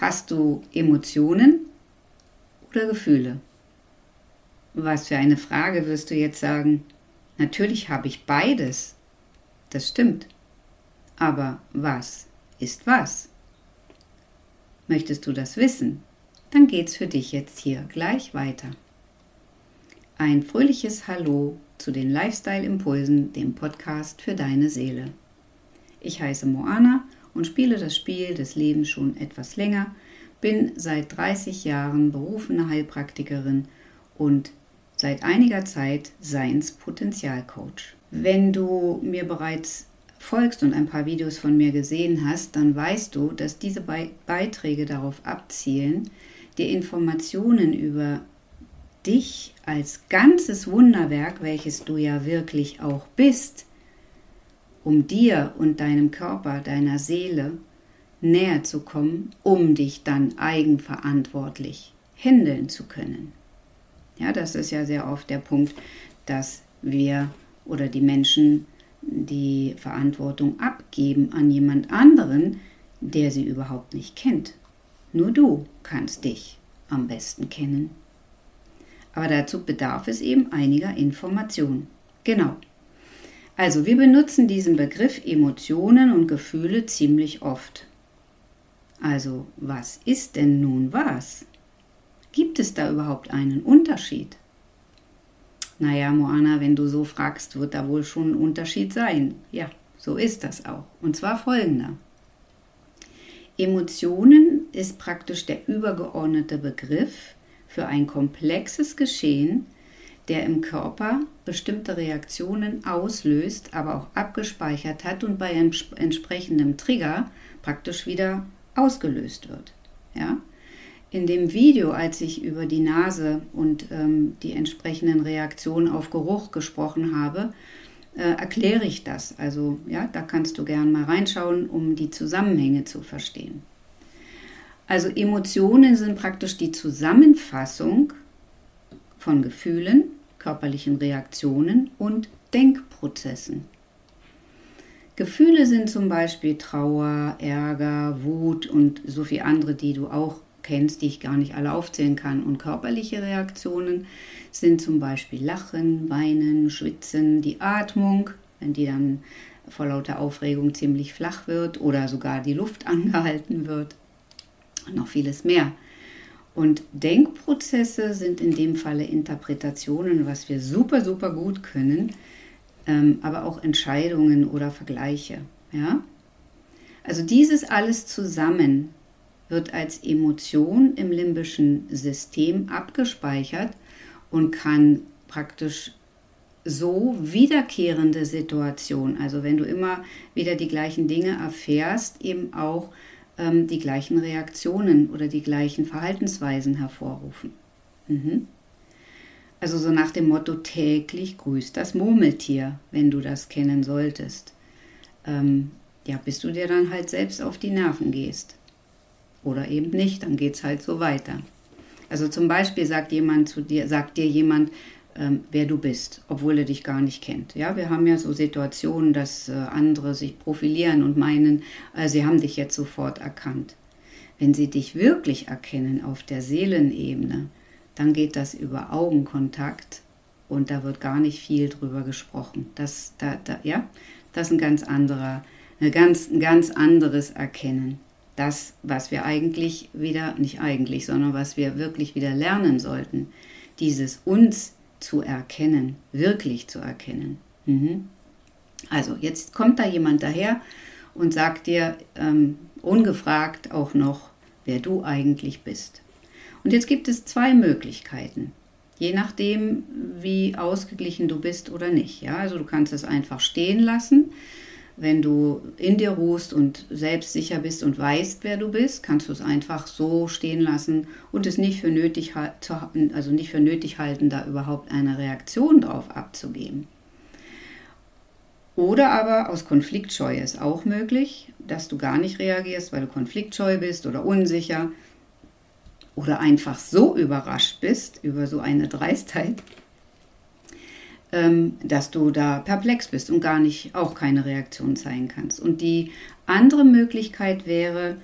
Hast du Emotionen oder Gefühle? Was für eine Frage wirst du jetzt sagen? Natürlich habe ich beides. Das stimmt. Aber was ist was? Möchtest du das wissen? Dann geht's für dich jetzt hier gleich weiter. Ein fröhliches Hallo zu den Lifestyle Impulsen, dem Podcast für deine Seele. Ich heiße Moana und spiele das Spiel des Lebens schon etwas länger, bin seit 30 Jahren berufene Heilpraktikerin und seit einiger Zeit Seinspotenzialcoach. Wenn du mir bereits folgst und ein paar Videos von mir gesehen hast, dann weißt du, dass diese Beiträge darauf abzielen, dir Informationen über dich als ganzes Wunderwerk, welches du ja wirklich auch bist, um dir und deinem Körper, deiner Seele näher zu kommen, um dich dann eigenverantwortlich handeln zu können. Ja, das ist ja sehr oft der Punkt, dass wir oder die Menschen die Verantwortung abgeben an jemand anderen, der sie überhaupt nicht kennt. Nur du kannst dich am besten kennen. Aber dazu bedarf es eben einiger Informationen. Genau. Also wir benutzen diesen Begriff Emotionen und Gefühle ziemlich oft. Also was ist denn nun was? Gibt es da überhaupt einen Unterschied? Naja, Moana, wenn du so fragst, wird da wohl schon ein Unterschied sein. Ja, so ist das auch. Und zwar folgender. Emotionen ist praktisch der übergeordnete Begriff für ein komplexes Geschehen, der im Körper bestimmte Reaktionen auslöst, aber auch abgespeichert hat und bei entsprechendem Trigger praktisch wieder ausgelöst wird. Ja? In dem Video, als ich über die Nase und ähm, die entsprechenden Reaktionen auf Geruch gesprochen habe, äh, erkläre ich das. Also ja, da kannst du gern mal reinschauen, um die Zusammenhänge zu verstehen. Also Emotionen sind praktisch die Zusammenfassung von Gefühlen, körperlichen Reaktionen und Denkprozessen. Gefühle sind zum Beispiel Trauer, Ärger, Wut und so viele andere, die du auch kennst, die ich gar nicht alle aufzählen kann. Und körperliche Reaktionen sind zum Beispiel Lachen, Weinen, Schwitzen, die Atmung, wenn die dann vor lauter Aufregung ziemlich flach wird oder sogar die Luft angehalten wird und noch vieles mehr. Und Denkprozesse sind in dem Falle Interpretationen, was wir super, super gut können, ähm, aber auch Entscheidungen oder Vergleiche. Ja? Also dieses alles zusammen wird als Emotion im limbischen System abgespeichert und kann praktisch so wiederkehrende Situationen, also wenn du immer wieder die gleichen Dinge erfährst, eben auch ähm, die gleichen Reaktionen oder die gleichen Verhaltensweisen hervorrufen. Mhm. Also so nach dem Motto täglich grüßt das Murmeltier, wenn du das kennen solltest. Ähm, ja, bis du dir dann halt selbst auf die Nerven gehst. Oder eben nicht, dann geht es halt so weiter. Also zum Beispiel sagt jemand zu dir, sagt dir jemand, ähm, wer du bist, obwohl er dich gar nicht kennt. Ja, wir haben ja so Situationen, dass äh, andere sich profilieren und meinen, äh, sie haben dich jetzt sofort erkannt. Wenn sie dich wirklich erkennen auf der Seelenebene, dann geht das über Augenkontakt und da wird gar nicht viel drüber gesprochen. Das, da, da, ja, das ist ein ganz anderer, eine ganz, ein ganz anderes Erkennen. Das, was wir eigentlich wieder, nicht eigentlich, sondern was wir wirklich wieder lernen sollten, dieses uns zu erkennen, wirklich zu erkennen. Mhm. Also jetzt kommt da jemand daher und sagt dir ähm, ungefragt auch noch, wer du eigentlich bist. Und jetzt gibt es zwei Möglichkeiten, je nachdem, wie ausgeglichen du bist oder nicht. Ja, also du kannst es einfach stehen lassen wenn du in dir ruhst und selbstsicher bist und weißt, wer du bist, kannst du es einfach so stehen lassen und es nicht für nötig, also nicht für nötig halten, da überhaupt eine Reaktion drauf abzugeben. Oder aber aus Konfliktscheu ist auch möglich, dass du gar nicht reagierst, weil du konfliktscheu bist oder unsicher oder einfach so überrascht bist über so eine Dreistheit, ähm, dass du da perplex bist und gar nicht auch keine Reaktion zeigen kannst. Und die andere Möglichkeit wäre,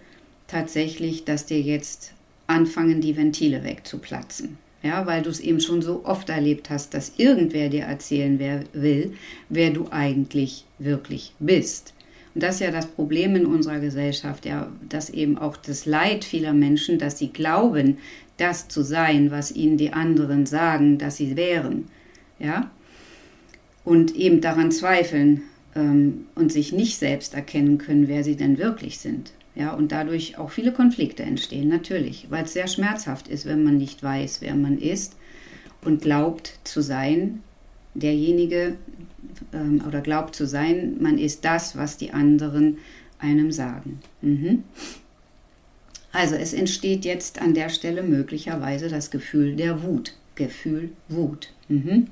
tatsächlich, dass dir jetzt anfangen, die Ventile wegzuplatzen. Ja, weil du es eben schon so oft erlebt hast, dass irgendwer dir erzählen wer will, wer du eigentlich wirklich bist. Und das ist ja das Problem in unserer Gesellschaft, ja, dass eben auch das Leid vieler Menschen, dass sie glauben, das zu sein, was ihnen die anderen sagen, dass sie wären. Ja? Und eben daran zweifeln ähm, und sich nicht selbst erkennen können, wer sie denn wirklich sind. Ja, und dadurch auch viele Konflikte entstehen, natürlich, weil es sehr schmerzhaft ist, wenn man nicht weiß, wer man ist und glaubt zu sein, derjenige ähm, oder glaubt zu sein, man ist das, was die anderen einem sagen. Mhm. Also es entsteht jetzt an der Stelle möglicherweise das Gefühl der Wut. Gefühl Wut. Mhm.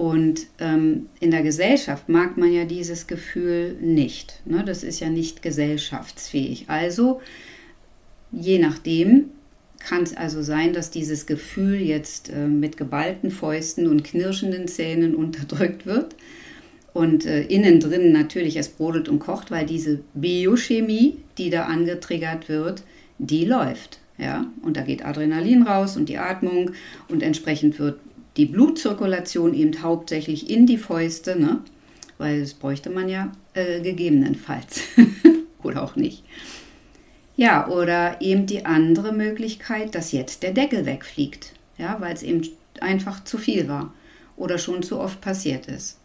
Und ähm, in der Gesellschaft mag man ja dieses Gefühl nicht. Ne? Das ist ja nicht gesellschaftsfähig. Also, je nachdem, kann es also sein, dass dieses Gefühl jetzt äh, mit geballten Fäusten und knirschenden Zähnen unterdrückt wird. Und äh, innen drin natürlich es brodelt und kocht, weil diese Biochemie, die da angetriggert wird, die läuft. Ja? Und da geht Adrenalin raus und die Atmung und entsprechend wird die Blutzirkulation eben hauptsächlich in die Fäuste, ne? weil das bräuchte man ja äh, gegebenenfalls oder auch nicht. Ja, oder eben die andere Möglichkeit, dass jetzt der Deckel wegfliegt, ja, weil es eben einfach zu viel war oder schon zu oft passiert ist.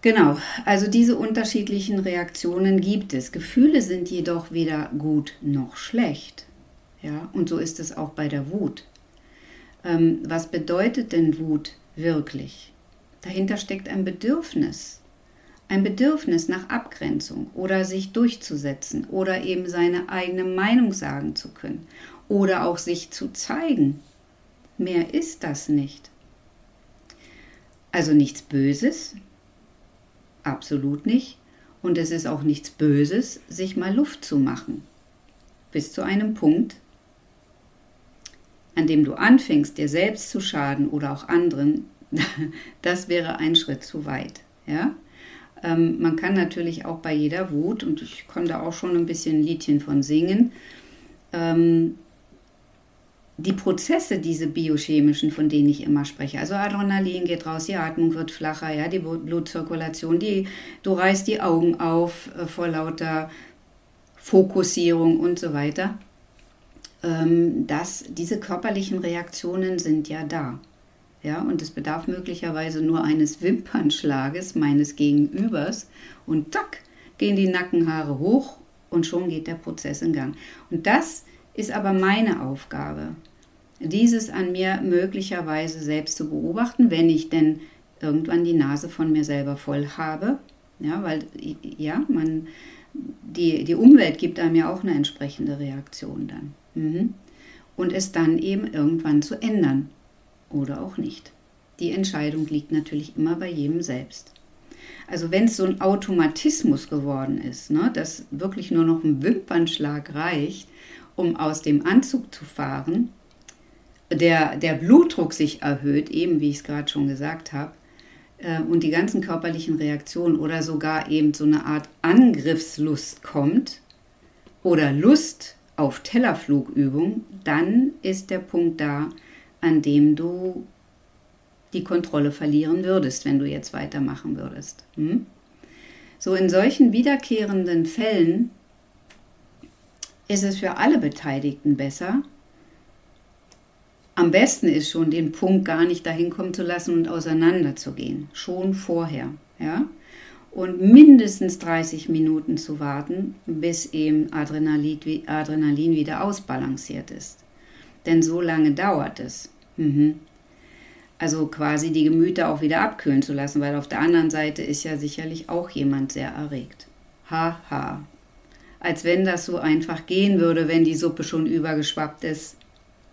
Genau, also diese unterschiedlichen Reaktionen gibt es. Gefühle sind jedoch weder gut noch schlecht. Ja, und so ist es auch bei der Wut. Ähm, was bedeutet denn Wut wirklich? Dahinter steckt ein Bedürfnis. Ein Bedürfnis nach Abgrenzung oder sich durchzusetzen oder eben seine eigene Meinung sagen zu können oder auch sich zu zeigen. Mehr ist das nicht. Also nichts Böses, absolut nicht. Und es ist auch nichts Böses, sich mal Luft zu machen. Bis zu einem Punkt, an dem du anfängst, dir selbst zu schaden oder auch anderen, das wäre ein Schritt zu weit. Ja? Ähm, man kann natürlich auch bei jeder Wut, und ich konnte auch schon ein bisschen ein Liedchen von singen, ähm, die Prozesse, diese biochemischen, von denen ich immer spreche, also Adrenalin geht raus, die Atmung wird flacher, ja, die Blutzirkulation, die, du reißt die Augen auf äh, vor lauter Fokussierung und so weiter ähm, dass diese körperlichen Reaktionen sind ja da. Ja, und es bedarf möglicherweise nur eines Wimpernschlages meines Gegenübers und tack, gehen die Nackenhaare hoch und schon geht der Prozess in Gang. Und das ist aber meine Aufgabe, dieses an mir möglicherweise selbst zu beobachten, wenn ich denn irgendwann die Nase von mir selber voll habe. Ja, weil ja, man, die, die Umwelt gibt einem ja auch eine entsprechende Reaktion dann. Mhm. Und es dann eben irgendwann zu ändern oder auch nicht. Die Entscheidung liegt natürlich immer bei jedem selbst. Also wenn es so ein Automatismus geworden ist, ne, dass wirklich nur noch ein Wimpernschlag reicht, um aus dem Anzug zu fahren, der, der Blutdruck sich erhöht, eben wie ich es gerade schon gesagt habe, äh, und die ganzen körperlichen Reaktionen oder sogar eben so eine Art Angriffslust kommt oder Lust auf Tellerflugübung, dann ist der Punkt da, an dem du die Kontrolle verlieren würdest, wenn du jetzt weitermachen würdest. Hm? So in solchen wiederkehrenden Fällen ist es für alle Beteiligten besser. Am besten ist schon, den Punkt gar nicht dahin kommen zu lassen und auseinanderzugehen, schon vorher. Ja? Und mindestens 30 Minuten zu warten, bis eben Adrenalin, Adrenalin wieder ausbalanciert ist. Denn so lange dauert es. Mhm. Also quasi die Gemüter auch wieder abkühlen zu lassen, weil auf der anderen Seite ist ja sicherlich auch jemand sehr erregt. Haha. Ha. Als wenn das so einfach gehen würde, wenn die Suppe schon übergeschwappt ist.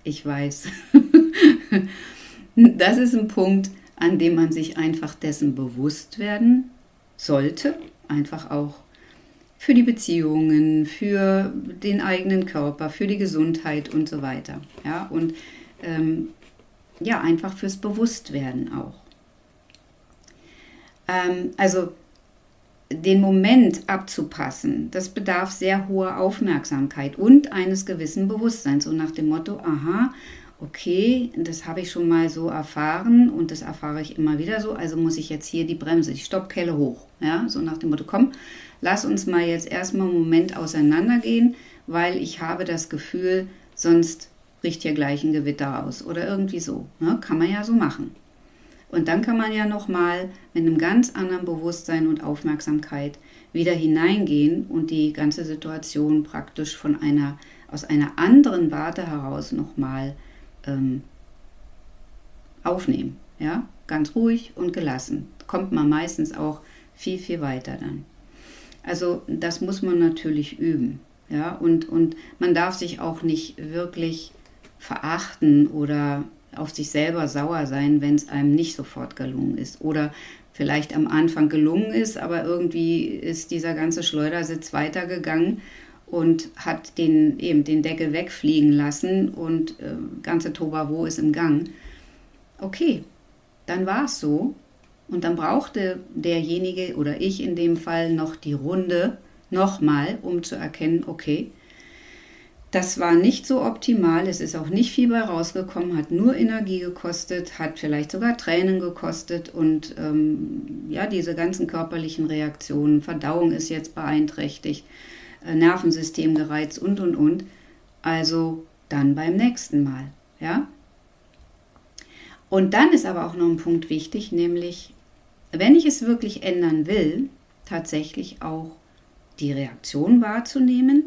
Ich weiß. das ist ein Punkt, an dem man sich einfach dessen bewusst werden sollte, einfach auch für die Beziehungen, für den eigenen Körper, für die Gesundheit und so weiter. Ja, und ähm, ja, einfach fürs Bewusstwerden auch. Ähm, also den Moment abzupassen, das bedarf sehr hoher Aufmerksamkeit und eines gewissen Bewusstseins. So nach dem Motto, aha, okay, das habe ich schon mal so erfahren und das erfahre ich immer wieder so, also muss ich jetzt hier die Bremse, die Stoppkelle hoch. Ja, so nach dem Motto, komm, lass uns mal jetzt erstmal einen Moment auseinandergehen, weil ich habe das Gefühl, sonst bricht hier gleich ein Gewitter aus oder irgendwie so. Ne? Kann man ja so machen. Und dann kann man ja nochmal mit einem ganz anderen Bewusstsein und Aufmerksamkeit wieder hineingehen und die ganze Situation praktisch von einer, aus einer anderen Warte heraus nochmal ähm, aufnehmen. Ja, ganz ruhig und gelassen. Kommt man meistens auch viel, viel weiter dann. Also das muss man natürlich üben. Ja, und, und man darf sich auch nicht wirklich verachten oder auf sich selber sauer sein, wenn es einem nicht sofort gelungen ist. Oder vielleicht am Anfang gelungen ist, aber irgendwie ist dieser ganze Schleudersitz weitergegangen und hat den, eben den Deckel wegfliegen lassen und äh, ganze Tobavo ist im Gang. Okay, dann war es so. Und dann brauchte derjenige oder ich in dem Fall noch die Runde nochmal, um zu erkennen, okay, das war nicht so optimal, es ist auch nicht viel bei rausgekommen, hat nur Energie gekostet, hat vielleicht sogar Tränen gekostet und ähm, ja, diese ganzen körperlichen Reaktionen, Verdauung ist jetzt beeinträchtigt, Nervensystem gereizt und und und. Also dann beim nächsten Mal, ja. Und dann ist aber auch noch ein Punkt wichtig, nämlich wenn ich es wirklich ändern will, tatsächlich auch die Reaktion wahrzunehmen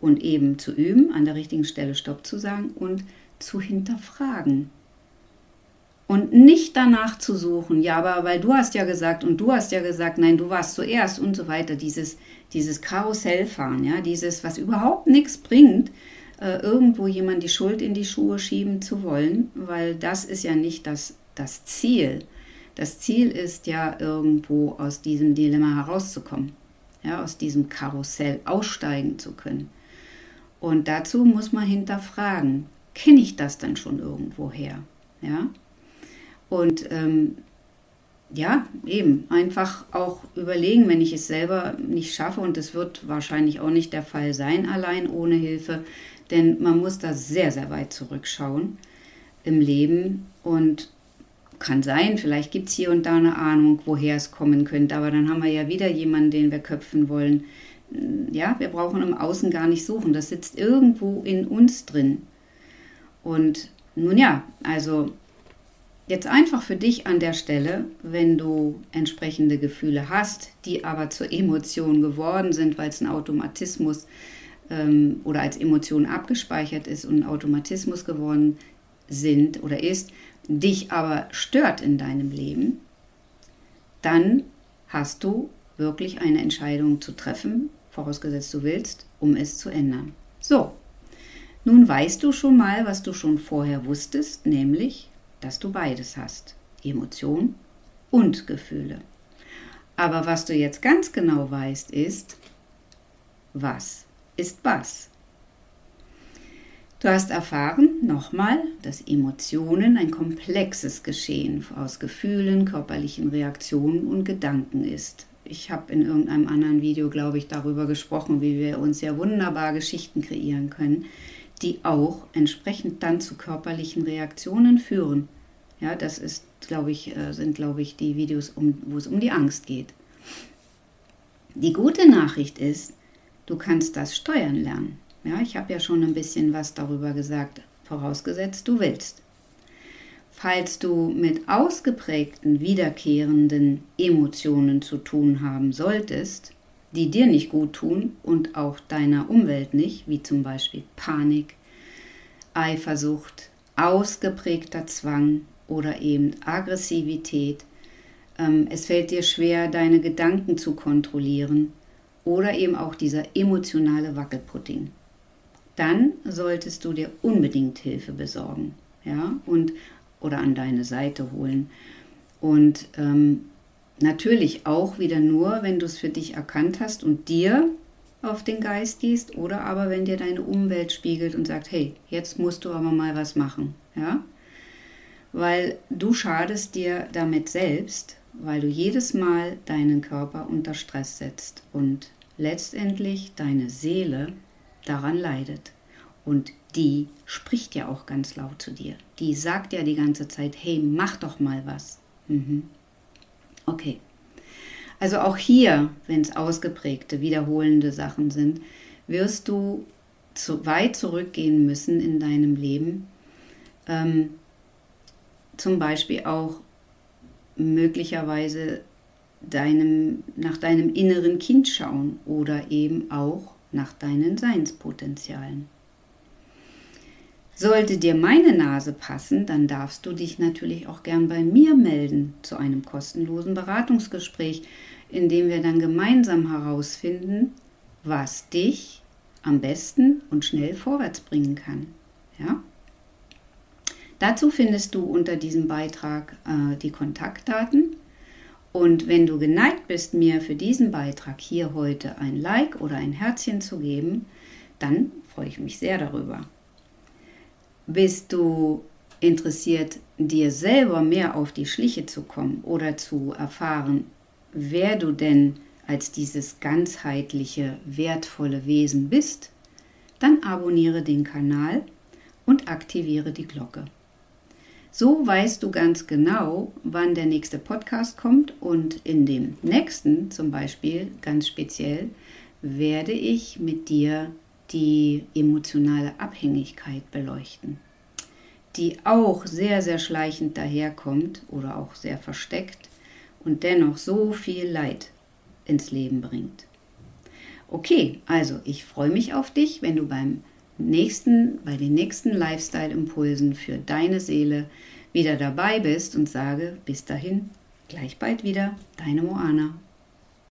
und eben zu üben, an der richtigen Stelle Stopp zu sagen und zu hinterfragen. Und nicht danach zu suchen, ja, aber weil du hast ja gesagt und du hast ja gesagt, nein, du warst zuerst und so weiter, dieses, dieses Karussellfahren, ja, dieses, was überhaupt nichts bringt, äh, irgendwo jemand die Schuld in die Schuhe schieben zu wollen, weil das ist ja nicht das, das Ziel. Das Ziel ist ja irgendwo aus diesem Dilemma herauszukommen, ja, aus diesem Karussell aussteigen zu können. Und dazu muss man hinterfragen, kenne ich das denn schon irgendwoher? Ja? Und ähm, ja, eben, einfach auch überlegen, wenn ich es selber nicht schaffe, und es wird wahrscheinlich auch nicht der Fall sein, allein ohne Hilfe, denn man muss da sehr, sehr weit zurückschauen im Leben und kann sein, vielleicht gibt es hier und da eine Ahnung, woher es kommen könnte, aber dann haben wir ja wieder jemanden, den wir köpfen wollen, ja, wir brauchen im Außen gar nicht suchen. Das sitzt irgendwo in uns drin. Und nun ja, also jetzt einfach für dich an der Stelle, wenn du entsprechende Gefühle hast, die aber zur Emotion geworden sind, weil es ein Automatismus ähm, oder als Emotion abgespeichert ist und ein Automatismus geworden sind oder ist, dich aber stört in deinem Leben, dann hast du wirklich eine Entscheidung zu treffen, vorausgesetzt du willst, um es zu ändern. So, nun weißt du schon mal, was du schon vorher wusstest, nämlich, dass du beides hast, Emotion und Gefühle. Aber was du jetzt ganz genau weißt, ist, was ist was? Du hast erfahren, nochmal, dass Emotionen ein komplexes Geschehen aus Gefühlen, körperlichen Reaktionen und Gedanken ist ich habe in irgendeinem anderen Video, glaube ich, darüber gesprochen, wie wir uns ja wunderbar Geschichten kreieren können, die auch entsprechend dann zu körperlichen Reaktionen führen. Ja, das ist, glaube ich, äh, sind, glaube ich, die Videos, um, wo es um die Angst geht. Die gute Nachricht ist, du kannst das steuern lernen. Ja, ich habe ja schon ein bisschen was darüber gesagt, vorausgesetzt du willst. Falls du mit ausgeprägten wiederkehrenden Emotionen zu tun haben solltest, die dir nicht gut tun und auch deiner Umwelt nicht, wie zum Beispiel Panik, Eifersucht, ausgeprägter Zwang oder eben Aggressivität, ähm, es fällt dir schwer, deine Gedanken zu kontrollieren oder eben auch dieser emotionale Wackelpudding, dann solltest du dir unbedingt Hilfe besorgen. Ja, und oder an deine Seite holen. Und ähm, natürlich auch wieder nur, wenn du es für dich erkannt hast und dir auf den Geist gehst oder aber wenn dir deine Umwelt spiegelt und sagt, hey, jetzt musst du aber mal was machen, ja? Weil du schadest dir damit selbst weil du jedes Mal deinen Körper unter Stress setzt und letztendlich deine Seele daran leidet. Und die spricht ja auch ganz laut zu dir. Die sagt ja die ganze Zeit, hey, mach doch mal was. Mhm. Okay. Also auch hier, wenn es ausgeprägte, wiederholende Sachen sind, wirst du zu weit zurückgehen müssen in deinem Leben. Ähm, zum Beispiel auch möglicherweise deinem, nach deinem inneren Kind schauen oder eben auch nach deinen Seinspotenzialen. Sollte dir meine Nase passen, dann darfst du dich natürlich auch gern bei mir melden zu einem kostenlosen Beratungsgespräch, in dem wir dann gemeinsam herausfinden, was dich am besten und schnell vorwärts bringen kann. Ja? Dazu findest du unter diesem Beitrag äh, die Kontaktdaten. Und wenn du geneigt bist, mir für diesen Beitrag hier heute ein Like oder ein Herzchen zu geben, dann freue ich mich sehr darüber. Bist du interessiert, dir selber mehr auf die Schliche zu kommen oder zu erfahren, wer du denn als dieses ganzheitliche, wertvolle Wesen bist, dann abonniere den Kanal und aktiviere die Glocke. So weißt du ganz genau, wann der nächste Podcast kommt und in dem nächsten zum Beispiel ganz speziell werde ich mit dir die emotionale Abhängigkeit beleuchten, die auch sehr, sehr schleichend daherkommt oder auch sehr versteckt und dennoch so viel Leid ins Leben bringt. Okay, also ich freue mich auf dich, wenn du beim nächsten, bei den nächsten Lifestyle-Impulsen für deine Seele wieder dabei bist und sage bis dahin, gleich bald wieder, deine Moana.